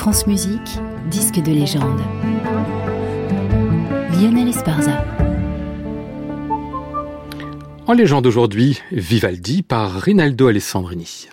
France Musique, disque de légende. Lionel Esparza. En légende aujourd'hui, Vivaldi par Rinaldo Alessandrini.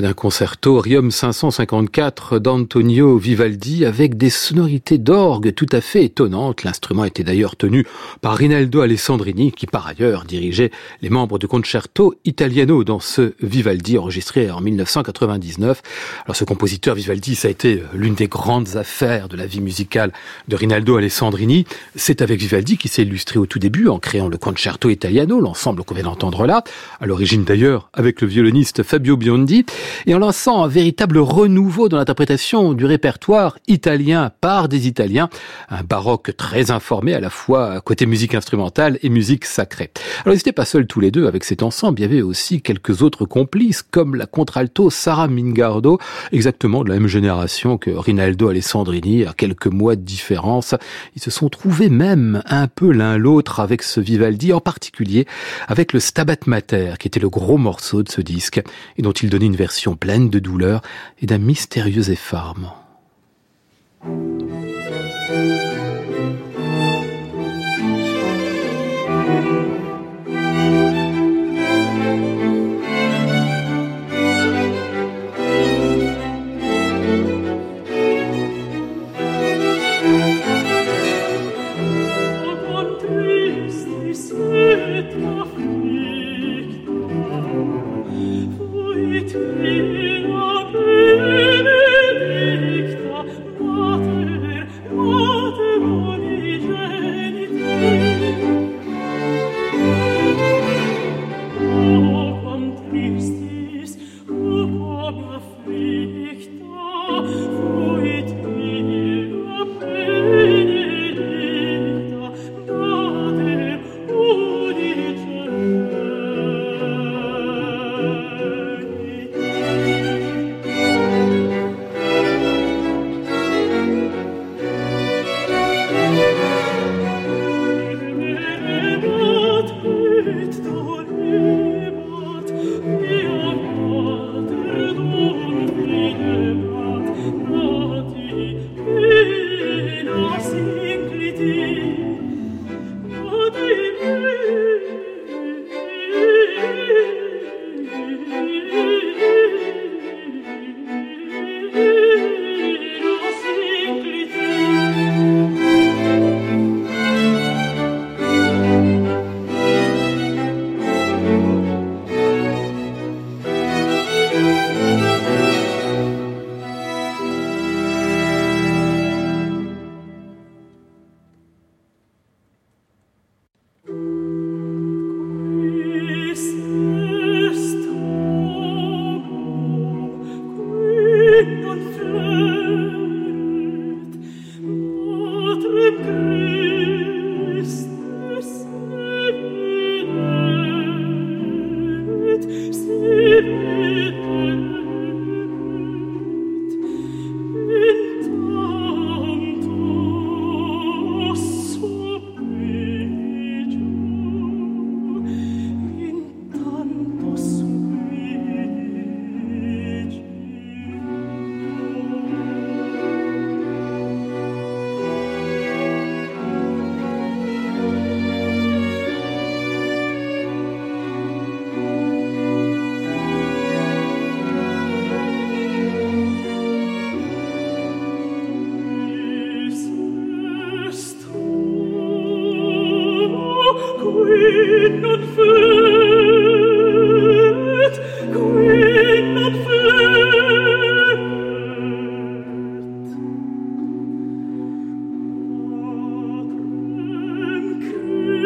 D'un concerto Rium 554 d'Antonio Vivaldi avec des sonorités d'orgue tout à fait étonnantes. L'instrument était d'ailleurs tenu par Rinaldo Alessandrini qui par ailleurs dirigeait les membres du Concerto Italiano dans ce Vivaldi enregistré en 1999. Alors ce compositeur Vivaldi, ça a été l'une des grandes affaires de la vie musicale de Rinaldo Alessandrini. C'est avec Vivaldi qui s'est illustré au tout début en créant le Concerto Italiano, l'ensemble qu'on vient d'entendre là, à l'origine d'ailleurs avec le violoniste Fabio Biondi. Et en lançant un véritable renouveau dans l'interprétation du répertoire italien par des Italiens, un baroque très informé à la fois côté musique instrumentale et musique sacrée. Alors ils n'étaient pas seuls tous les deux avec cet ensemble, il y avait aussi quelques autres complices comme la contralto Sarah Mingardo, exactement de la même génération que Rinaldo Alessandrini, à quelques mois de différence. Ils se sont trouvés même un peu l'un l'autre avec ce Vivaldi, en particulier avec le Stabat Mater, qui était le gros morceau de ce disque, et dont il donnait une pleine de douleur et d'un mystérieux effarement.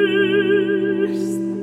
first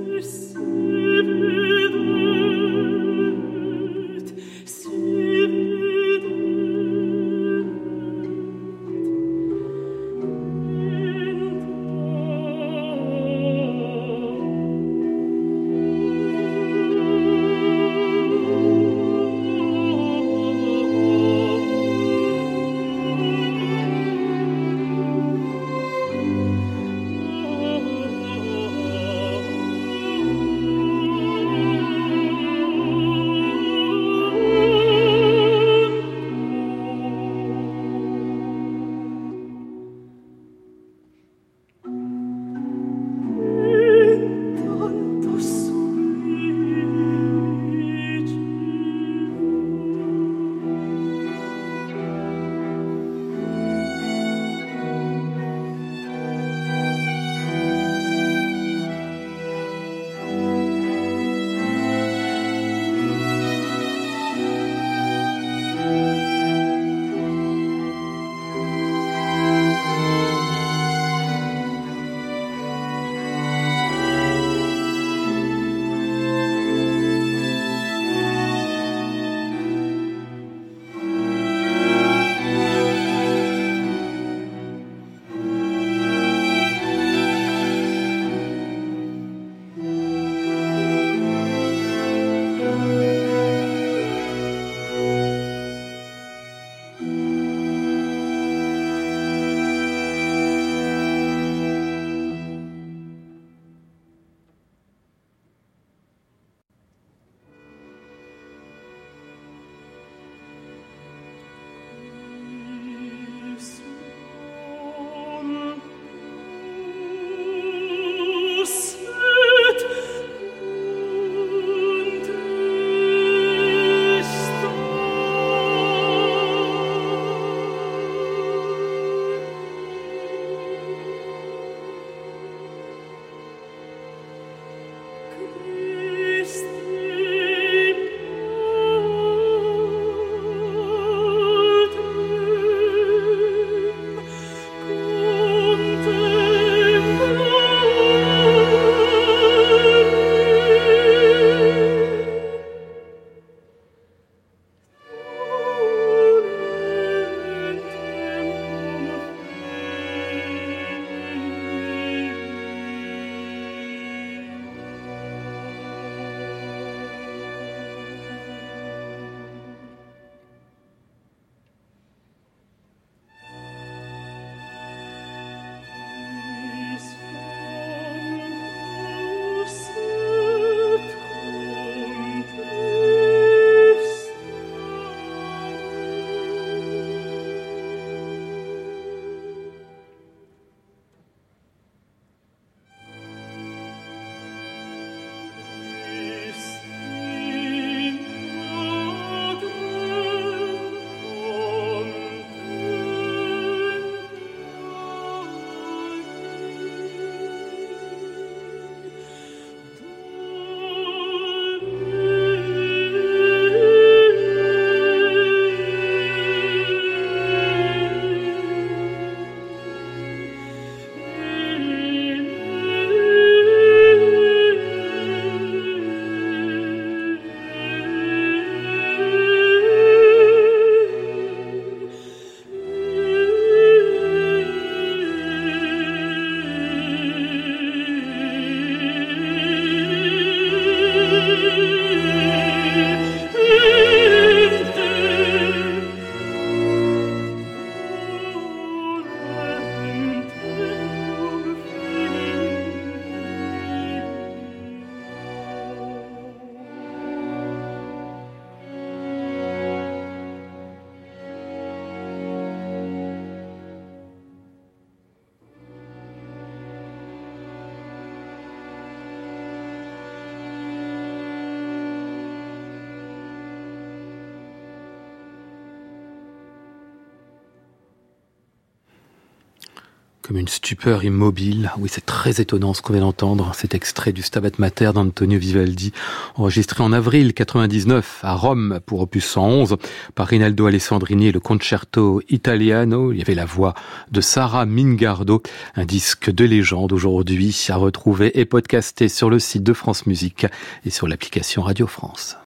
comme une stupeur immobile. Oui, c'est très étonnant ce qu'on vient d'entendre. Cet extrait du Stabat Mater d'Antonio Vivaldi, enregistré en avril 99 à Rome pour opus 111 par Rinaldo Alessandrini et le Concerto Italiano. Il y avait la voix de Sarah Mingardo, un disque de légende aujourd'hui à retrouver et podcasté sur le site de France Musique et sur l'application Radio France.